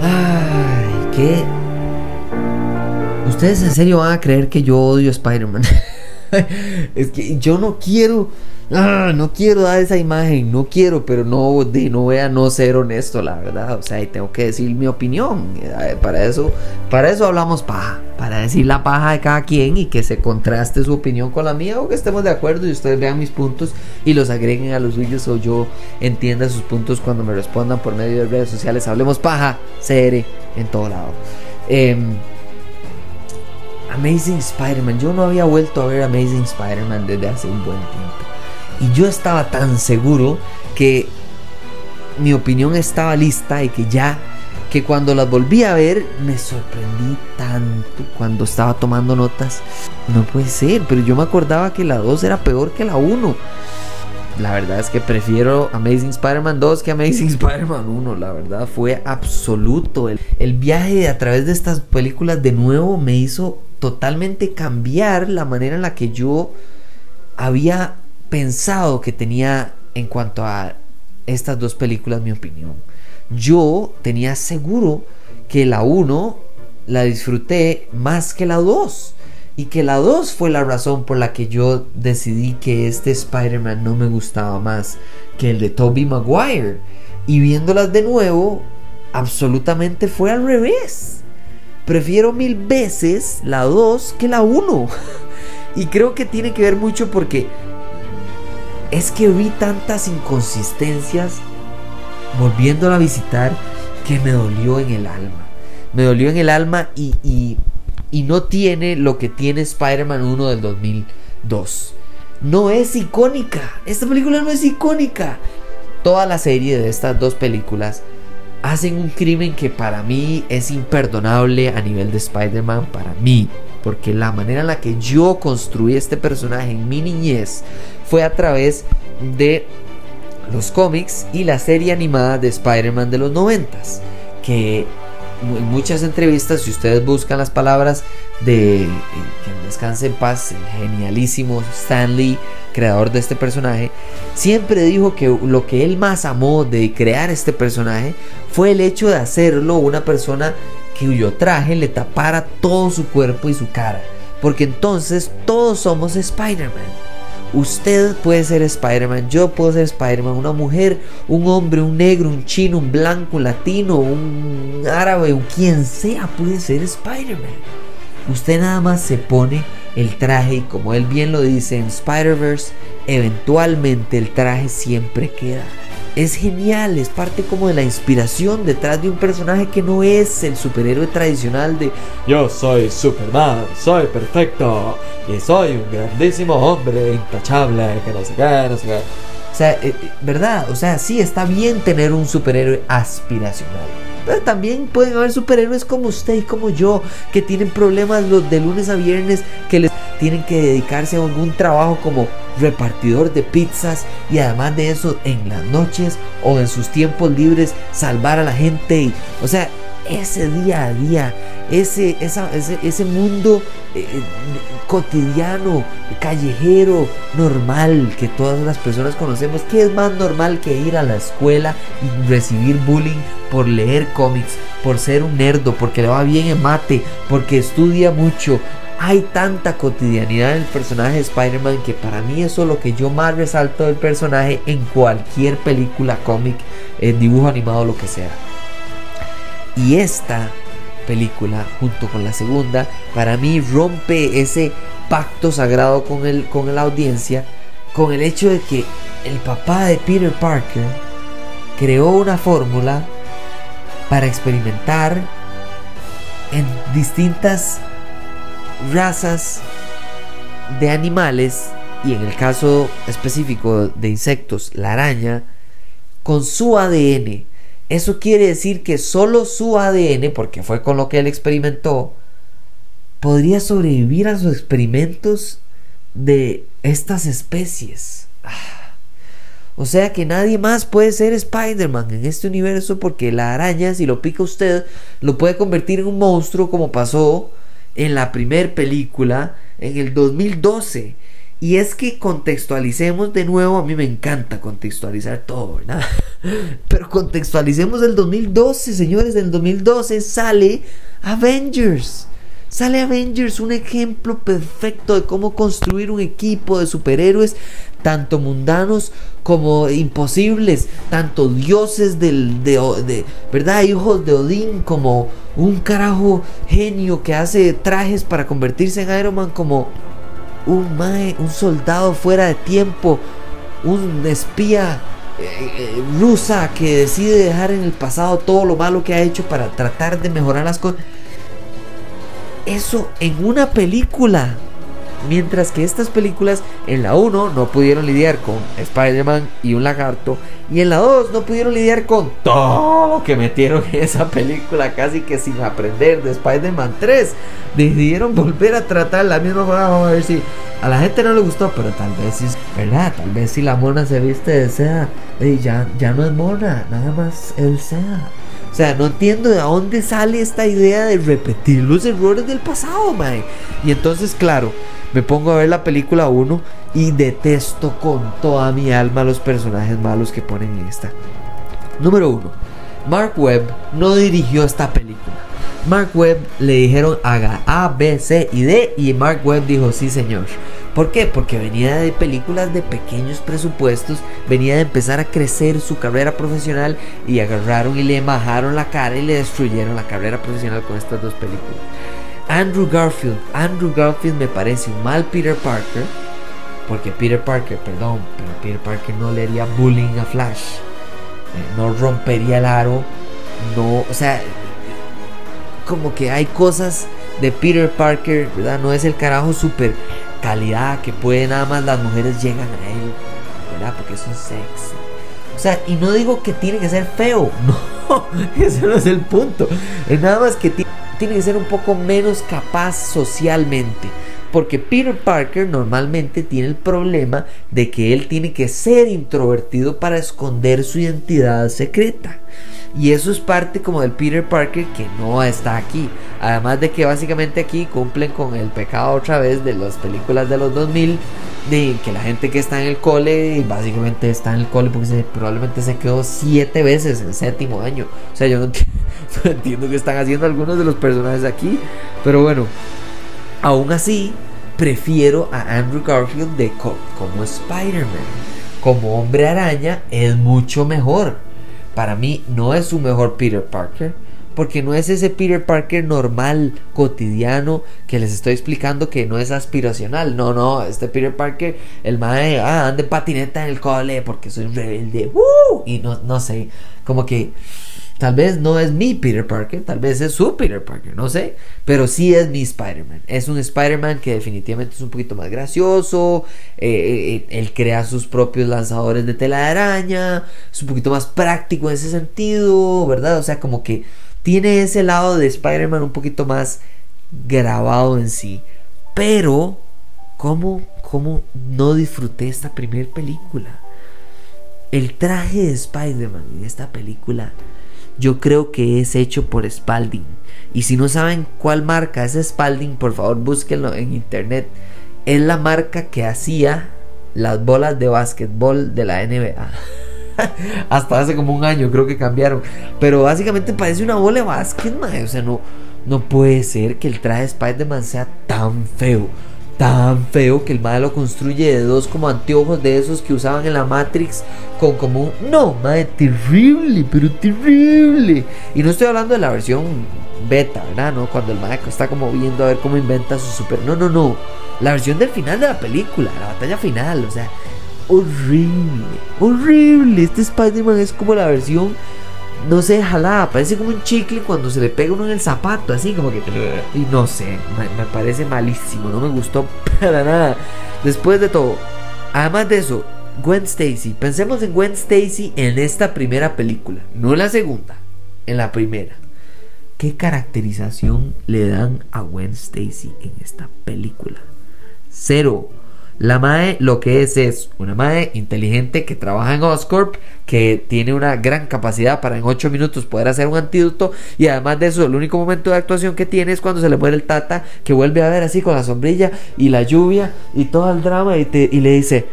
Ay, ¿qué? Ustedes en serio van a creer que yo odio Spider-Man. es que yo no quiero. ah, no quiero dar esa imagen, no quiero, pero no, de, no voy a no ser honesto, la verdad. O sea, y tengo que decir mi opinión. Eh, Para eso, para eso hablamos paja. Para decir la paja de cada quien y que se contraste su opinión con la mía o que estemos de acuerdo y ustedes vean mis puntos y los agreguen a los suyos o yo entienda sus puntos cuando me respondan por medio de redes sociales. Hablemos paja, CR, en todo lado. Em, Amazing Spider-Man. Yo no había vuelto a ver Amazing Spider-Man desde hace un buen tiempo. Y yo estaba tan seguro que mi opinión estaba lista y que ya, que cuando las volví a ver, me sorprendí tanto cuando estaba tomando notas. No puede ser, pero yo me acordaba que la 2 era peor que la 1. La verdad es que prefiero Amazing Spider-Man 2 que Amazing Spider-Man 1. La verdad fue absoluto. El, el viaje a través de estas películas de nuevo me hizo totalmente cambiar la manera en la que yo había pensado que tenía en cuanto a estas dos películas mi opinión. Yo tenía seguro que la 1 la disfruté más que la 2. Y que la 2 fue la razón por la que yo decidí que este Spider-Man no me gustaba más que el de Tobey Maguire. Y viéndolas de nuevo, absolutamente fue al revés. Prefiero mil veces la 2 que la 1. Y creo que tiene que ver mucho porque es que vi tantas inconsistencias volviéndola a visitar que me dolió en el alma. Me dolió en el alma y, y, y no tiene lo que tiene Spider-Man 1 del 2002. No es icónica. Esta película no es icónica. Toda la serie de estas dos películas hacen un crimen que para mí es imperdonable a nivel de Spider-Man. Para mí. Porque la manera en la que yo construí este personaje en mi niñez fue a través de los cómics y la serie animada de Spider-Man de los noventas. Que en muchas entrevistas, si ustedes buscan las palabras de eh, que descanse en paz, el genialísimo Stan Lee, creador de este personaje, siempre dijo que lo que él más amó de crear este personaje fue el hecho de hacerlo una persona cuyo traje le tapara todo su cuerpo y su cara. Porque entonces todos somos Spider-Man. Usted puede ser Spider-Man, yo puedo ser Spider-Man, una mujer, un hombre, un negro, un chino, un blanco, un latino, un árabe, un quien sea puede ser Spider-Man. Usted nada más se pone el traje y como él bien lo dice en Spider-Verse, eventualmente el traje siempre queda. Es genial, es parte como de la inspiración detrás de un personaje que no es el superhéroe tradicional de Yo soy Superman, soy perfecto y soy un grandísimo hombre intachable, que no sé qué, no sé qué. O sea, eh, eh, ¿verdad? O sea, sí está bien tener un superhéroe aspiracional. Pero también pueden haber superhéroes como usted y como yo, que tienen problemas los de lunes a viernes, que les tienen que dedicarse a algún trabajo como repartidor de pizzas y además de eso en las noches o en sus tiempos libres salvar a la gente. Y, o sea, ese día a día, ese, ese, ese mundo eh, eh, cotidiano, callejero, normal que todas las personas conocemos, que es más normal que ir a la escuela y recibir bullying por leer cómics, por ser un nerdo, porque le va bien en mate, porque estudia mucho. Hay tanta cotidianidad en el personaje de Spider-Man que para mí eso es lo que yo más resalto del personaje en cualquier película, cómic, eh, dibujo animado, lo que sea. Y esta película, junto con la segunda, para mí rompe ese pacto sagrado con, el, con la audiencia, con el hecho de que el papá de Peter Parker creó una fórmula para experimentar en distintas razas de animales y en el caso específico de insectos, la araña, con su ADN Eso quiere decir que solo su ADN, porque fue con lo que él experimentó, podría sobrevivir a los experimentos de estas especies. Ah. O sea que nadie más puede ser Spider-Man en este universo porque la araña, si lo pica usted, lo puede convertir en un monstruo como pasó en la primera película en el 2012. Y es que contextualicemos de nuevo, a mí me encanta contextualizar todo, ¿verdad? Pero contextualicemos el 2012, señores, del 2012 sale Avengers. Sale Avengers, un ejemplo perfecto de cómo construir un equipo de superhéroes, tanto mundanos como imposibles, tanto dioses del, de, ¿verdad? Hijos de Odín, como un carajo genio que hace trajes para convertirse en Iron Man, como un mae, un soldado fuera de tiempo, un espía eh, eh, rusa que decide dejar en el pasado todo lo malo que ha hecho para tratar de mejorar las cosas. Eso en una película. Mientras que estas películas en la 1 no pudieron lidiar con Spider-Man y un lagarto. Y en la 2 no pudieron lidiar con todo lo que metieron en esa película casi que sin aprender de Spider-Man 3. Decidieron volver a tratar la misma forma. Vamos a ver si a la gente no le gustó, pero tal vez sí, ¿verdad? Tal vez si la mona se viste de ya, ya no es mona, nada más el sea. O sea, no entiendo de dónde sale esta idea de repetir los errores del pasado, mae. Y entonces, claro, me pongo a ver la película 1 y detesto con toda mi alma los personajes malos que ponen en esta. Número 1. Mark Webb no dirigió esta película. Mark Webb le dijeron haga A, B, C y D y Mark Webb dijo sí señor. ¿Por qué? Porque venía de películas de pequeños presupuestos, venía de empezar a crecer su carrera profesional y agarraron y le bajaron la cara y le destruyeron la carrera profesional con estas dos películas. Andrew Garfield, Andrew Garfield me parece un mal Peter Parker, porque Peter Parker, perdón, pero Peter Parker no le haría bullying a Flash, eh, no rompería el aro, no, o sea, como que hay cosas de Peter Parker, ¿verdad? No es el carajo super calidad que puede nada más las mujeres llegan a él, ¿verdad? Porque son sexy. O sea, y no digo que tiene que ser feo, no, ese no es el punto. Es nada más que tiene que ser un poco menos capaz socialmente. Porque Peter Parker normalmente tiene el problema de que él tiene que ser introvertido para esconder su identidad secreta. Y eso es parte como del Peter Parker que no está aquí. Además de que básicamente aquí cumplen con el pecado otra vez de las películas de los 2000. De que la gente que está en el cole, básicamente está en el cole porque probablemente se quedó siete veces en séptimo año. O sea, yo no, entiendo qué están haciendo algunos de los personajes aquí. Pero bueno, aún así, prefiero a Andrew Garfield de como Spider-Man. Como hombre araña es mucho mejor para mí no es su mejor Peter Parker. Porque no es ese Peter Parker normal, cotidiano, que les estoy explicando que no es aspiracional. No, no, este Peter Parker, el mae, ah, ande patineta en el cole porque soy rebelde. Y no, no sé, como que Tal vez no es mi Peter Parker, tal vez es su Peter Parker, no sé. Pero sí es mi Spider-Man. Es un Spider-Man que definitivamente es un poquito más gracioso. Eh, eh, eh, él crea sus propios lanzadores de tela de araña. Es un poquito más práctico en ese sentido, ¿verdad? O sea, como que tiene ese lado de Spider-Man un poquito más grabado en sí. Pero, ¿cómo, cómo no disfruté esta primera película? El traje de Spider-Man en esta película yo creo que es hecho por Spalding. Y si no saben cuál marca es Spalding, por favor búsquenlo en internet. Es la marca que hacía las bolas de básquetbol de la NBA. Hasta hace como un año creo que cambiaron. Pero básicamente parece una bola de básquet, O sea, no, no puede ser que el traje de Spider-Man sea tan feo tan feo que el madre lo construye de dos como anteojos de esos que usaban en la Matrix con como un... No, madre, terrible, pero terrible. Y no estoy hablando de la versión beta, ¿verdad? ¿No? Cuando el madre está como viendo a ver cómo inventa su super... No, no, no. La versión del final de la película, la batalla final, o sea, horrible, horrible. Este Spider-Man es como la versión no sé, jalada, parece como un chicle cuando se le pega uno en el zapato, así como que... Y no sé, me, parece malísimo, no me gustó para nada. Después de todo, además de eso, Gwen Stacy. Pensemos en Gwen Stacy en esta primera película, no en la segunda, en la primera. ¿Qué caracterización le dan a Gwen Stacy en esta película? Cero. La MAE lo que es es una MAE inteligente que trabaja en Oscorp, que tiene una gran capacidad para en 8 minutos poder hacer un antídoto y además de eso el único momento de actuación que tiene es cuando se le muere el tata, que vuelve a ver así con la sombrilla y la lluvia y todo el drama y, y le dice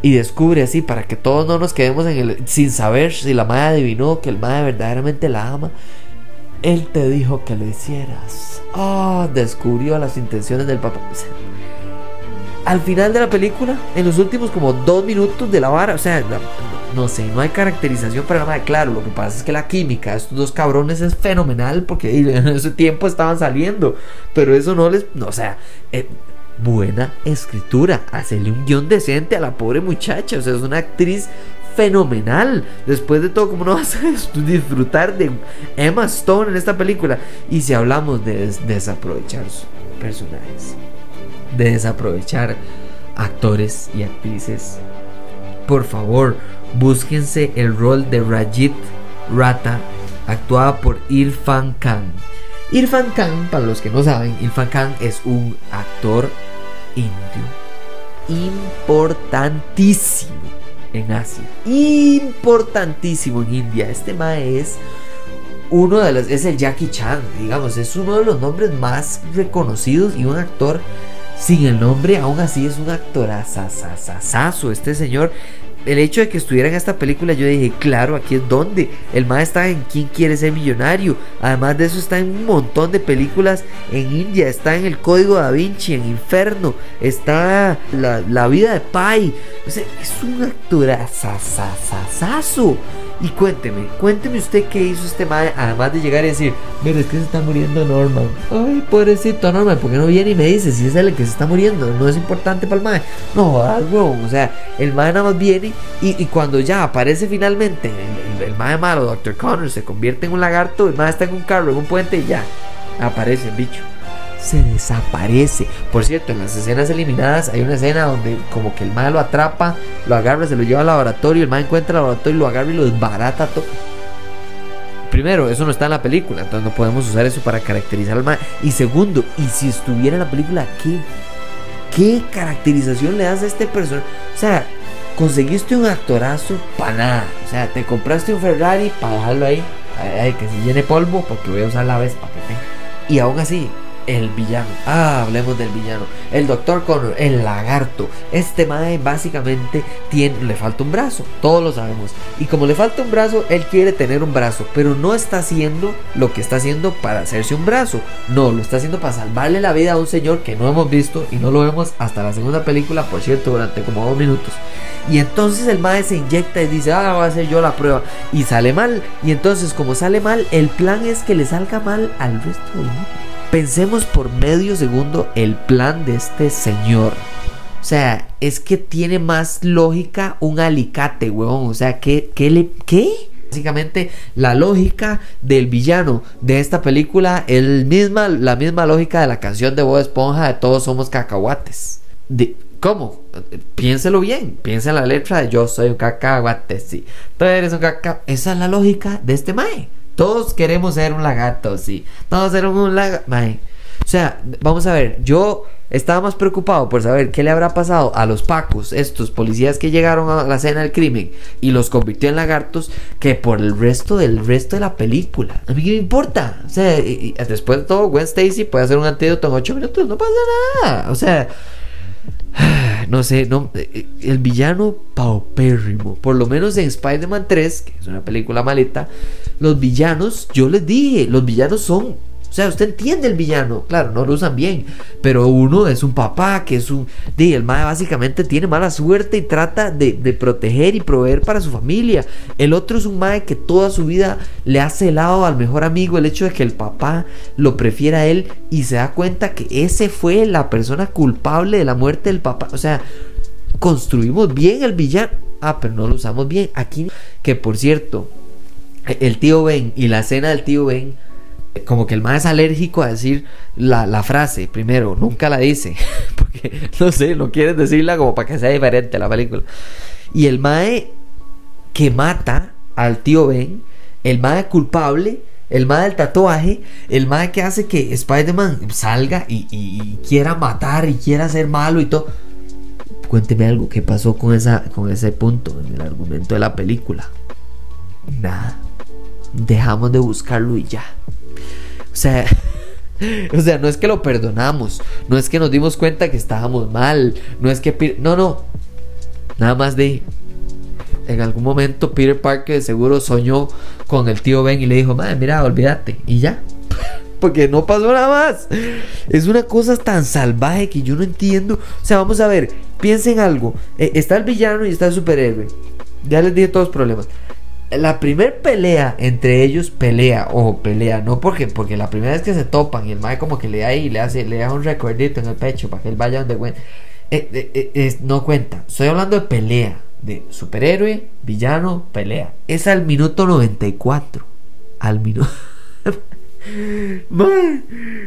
y descubre así para que todos no nos quedemos en el sin saber si la MAE adivinó que el MAE verdaderamente la ama. Él te dijo que lo hicieras. Ah, descubrió las intenciones del papá al final de la película, en los últimos como dos minutos de la vara, o sea, no, sé, no hay caracterización para nada. Claro, lo que pasa es que la química de estos dos cabrones es fenomenal porque en ese tiempo estaban saliendo, pero eso no les, no, o sea, eh, buena escritura, hacerle un guion decente a la pobre muchacha, o sea, es una actriz fenomenal. Después de todo, ¿cómo no vas a disfrutar de Emma Stone en esta película? Y si hablamos de desaprovechar sus personajes de desaprovechar actores y actrices. Por favor, búsquense el rol de Rajit Rata, actuada por Irfan Khan. Irfan Khan, para los que no saben, Irfan Khan es un actor indio importantísimo en Asia, importantísimo en India. Este mae es uno de los, es el Jackie Chan, digamos, es uno de los nombres más reconocidos y un actor sin el nombre, aún así es un actor asasasasazo. Este señor, el hecho de que estuviera en esta película, yo dije, claro, aquí es donde. El más está en ¿Quién quiere ser millonario? Además de eso, está en un montón de películas en India. Está en El Código da Vinci, en Inferno. Está La, vida de Pai. O sea, es un actor asasasasazo. Y cuénteme, cuénteme usted qué hizo este mae, además de llegar y decir, mira, es que se está muriendo Norman. Ay, pobrecito Norman, ¿por qué no viene y me dice si es el que se está muriendo? No es importante para el mae. No, algo, o sea, el mae nada más viene y, cuando ya aparece finalmente el, el, mae malo, Dr. Connor, se convierte en un lagarto, el mae está en un carro, en un puente y ya, aparece el bicho se desaparece. Por cierto, en las escenas eliminadas hay una escena donde como que el mal lo atrapa, lo agarra, se lo lleva al laboratorio, el mal encuentra el laboratorio, lo agarra y lo desbarata todo. Primero, eso no está en la película, entonces no podemos usar eso para caracterizar al mal. Y segundo, y si estuviera en la película, ¿qué? ¿Qué caracterización le das a este personaje? O sea, conseguiste un actorazo para nada. O sea, te compraste un Ferrari para dejarlo ahí, que se llene polvo, porque voy a usar la vez para que tenga. Y aún así, el villano. Ah, hablemos del villano. El Doctor Connor, el lagarto. Este mae básicamente tiene, le falta un brazo. Todos lo sabemos. Y como le falta un brazo, él quiere tener un brazo. Pero no está haciendo lo que está haciendo para hacerse un brazo. No, lo está haciendo para salvarle la vida a un señor que no hemos visto y no lo vemos hasta la segunda película, por cierto, durante como dos minutos. Y entonces el mae se inyecta y dice, ah, voy a hacer yo la prueba. Y sale mal. Y entonces como sale mal, el plan es que le salga mal al resto del mundo. Pensemos por medio segundo el plan de este señor. O sea, es que tiene más lógica un alicate, weón. O sea, ¿qué, qué le... ¿Qué? Básicamente la lógica del villano de esta película es misma, la misma lógica de la canción de Bob Esponja de Todos somos cacahuates. De, ¿Cómo? Piénselo bien, piensa en la letra de Yo soy un cacahuate, sí. Tú eres un cacahuate. Esa es la lógica de este mae. Todos queremos ser un lagarto, sí. Todos queremos un lagarto. O sea, vamos a ver, yo estaba más preocupado por saber qué le habrá pasado a los pacos, estos policías que llegaron a la escena del crimen y los convirtió en lagartos, que por el resto del resto de la película. A mí qué me importa. O sea, después de todo, Gwen Stacy puede hacer un antídoto en 8 minutos, no pasa nada. O sea, no sé, no, eh, el villano paupérrimo. Por lo menos en Spider-Man 3, que es una película maleta, los villanos, yo les dije, los villanos son sea, usted entiende el villano, claro, no lo usan bien, pero uno es un papá que es un... De, el mae básicamente tiene mala suerte y trata de, proteger y proveer para su familia. El otro es un mae que toda su vida le hace helado al mejor amigo el hecho de que el papá lo prefiera a él y se da cuenta que ese fue la persona culpable de la muerte del papá. O sea, construimos bien el villano. Ah, pero no lo usamos bien. Aquí, que por cierto, el tío Ben y la escena del tío Ben como que el mae es alérgico a decir la, la frase, primero, nunca la dice, porque no sé, no quiere decirla como para que sea diferente la película. Y el mae que mata al tío Ben, el mae culpable, el mae del tatuaje, el mae que hace que Spider-Man salga y, y- y quiera matar y quiera ser malo y todo. Cuénteme algo, ¿qué pasó con, esa, con ese punto en el argumento de la película? Nada. Dejamos de buscarlo y ya. O sea, o sea, no es que lo perdonamos, no es que nos dimos cuenta que estábamos mal, no es que Peter- no, no. Nada más de en algún momento Peter Parker de seguro soñó con el tío Ben y le dijo, "Madre, mira, olvídate" y ya. Porque no pasó nada más. Es una cosa tan salvaje que yo no entiendo. O sea, vamos a ver, piensen algo. Eh, está el villano y está el superhéroe. Ya les dije todos los problemas la primer pelea entre ellos pelea o pelea no porque porque la primera vez que se topan y el mae como que le da ahí le hace le da un recuerdito en el pecho para que él vaya donde eh, eh, eh, no cuenta estoy hablando de pelea de superhéroe villano pelea es al minuto 94 al minuto Man,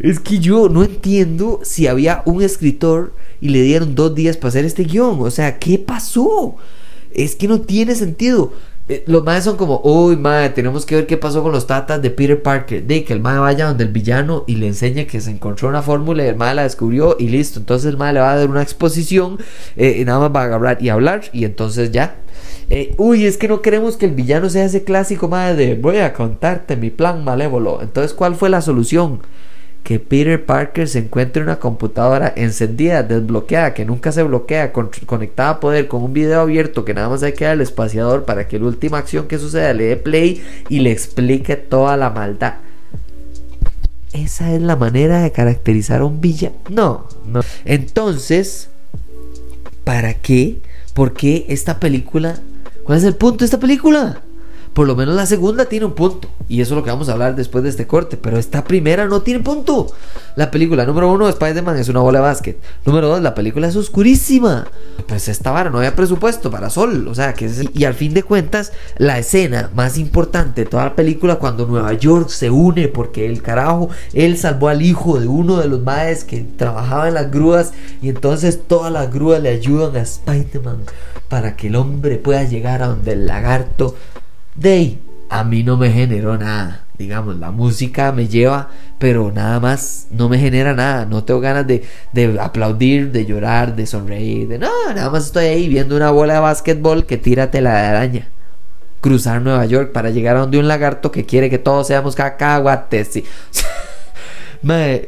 es que yo no entiendo si había un escritor y le dieron dos días para hacer este guion. O sea, ¿qué pasó? Es que no tiene sentido. Eh, Los madres son como, uy, madre, tenemos que ver qué pasó con los tatas de Peter Parker. De que el madre vaya donde el villano y le enseñe que se encontró una fórmula y el madre la descubrió y listo. Entonces el madre le va a dar una exposición eh, y nada más va a agarrar y hablar y entonces ya. Eh, uy, es que no queremos que el villano sea ese clásico madre de voy a contarte mi plan malévolo. Entonces, ¿cuál fue la solución? Que Peter Parker se encuentre una computadora encendida, desbloqueada, que nunca se bloquea, con- conectada a poder, con un video abierto que nada más hay que darle espaciador para que la última acción que suceda le dé play y le explique toda la maldad. Esa es la manera de caracterizar a un villano. No, no. Entonces, ¿para qué? ¿Por qué esta película? ¿Cuál es el punto de esta película? Por lo menos la segunda tiene un punto. Y eso es lo que vamos a hablar después de este corte. Pero esta primera no tiene punto. La película número uno, Spider-Man, es una bola de básquet. Número dos, la película es oscurísima. Pues esta vara no había presupuesto para sol. O sea, que es- y al fin de cuentas, la escena más importante de toda la película, cuando Nueva York se une, porque el carajo, él salvó al hijo de uno de los maes que trabajaba en las grúas. Y entonces todas las grúas le ayudan a Spider-Man para que el hombre pueda llegar a donde el lagarto. Day, a mí no me generó nada. Digamos, la música me lleva, pero nada más no me genera nada. No tengo ganas de, de aplaudir, de llorar, de sonreír. De, no, nada más estoy ahí viendo una bola de básquetbol que tira tela de araña. Cruzar Nueva York para llegar a donde un lagarto que quiere que todos seamos cacahuates. sí.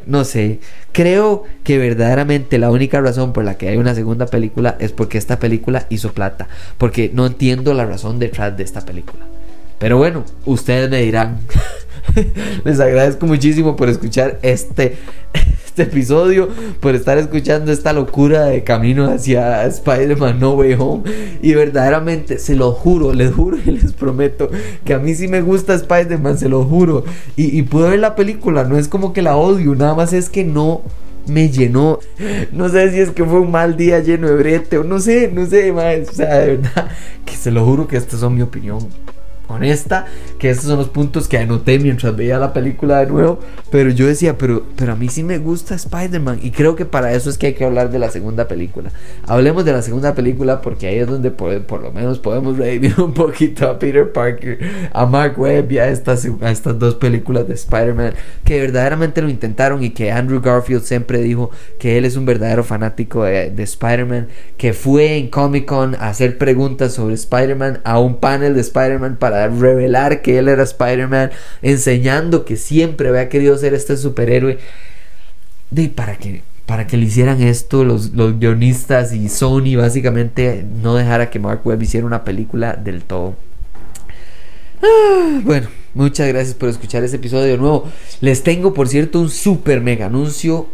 No sé. Creo que verdaderamente la única razón por la que hay una segunda película es porque esta película hizo plata. Porque no entiendo la razón detrás de esta película. Pero bueno, ustedes me dirán. Les agradezco muchísimo por escuchar este, este episodio, por estar escuchando esta locura de camino hacia Spider-Man No Way Home. Y verdaderamente, se lo juro, les juro y les prometo que a mí sí me gusta Spider-Man, se lo juro. Y, y pude ver la película, no es como que la odio, nada más es que no me llenó. No sé si es que fue un mal día lleno de brete o no sé, no sé, más. O sea, de verdad, que se lo juro que estas son mi opinión honesta, que estos son los puntos que anoté mientras veía la película de nuevo, pero yo decía, pero, pero a mí sí me gusta Spider-Man y creo que para eso es que hay que hablar de la segunda película. Hablemos de la segunda película porque ahí es donde por, por lo menos podemos revivir un poquito a Peter Parker, a Mark Webb y a estas, a estas dos películas de Spider-Man que verdaderamente lo intentaron y que Andrew Garfield siempre dijo que él es un verdadero fanático de, de Spider-Man, que fue en Comic Con a hacer preguntas sobre Spider-Man a un panel de Spider-Man para revelar que él era Spider-Man, enseñando que siempre había querido ser este superhéroe. De para que para que le hicieran esto los, los guionistas y Sony básicamente no dejara que Mark Webb hiciera una película del todo. Ah, bueno, muchas gracias por escuchar este episodio de nuevo. Les tengo, por cierto, un super mega anuncio.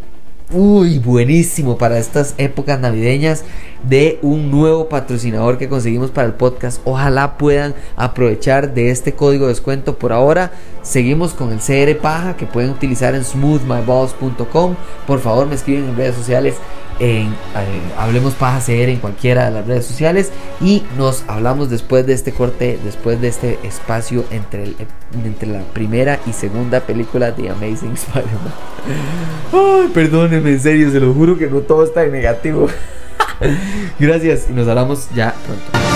Uy, buenísimo para estas épocas navideñas de un nuevo patrocinador que conseguimos para el podcast. Ojalá puedan aprovechar de este código de descuento. Por ahora, seguimos con el CR Paja que pueden utilizar en smoothmyballs.com. Por favor, me escriben en redes sociales eh, Hablemos Paja CR en cualquiera de las redes sociales y nos hablamos después de este corte, después de este espacio entre, el- entre la primera y segunda película de Amazing Spider-Man. Ay, perdóneme, en serio, se lo juro que no todo está en negativo. Gracias y nos hablamos ya pronto.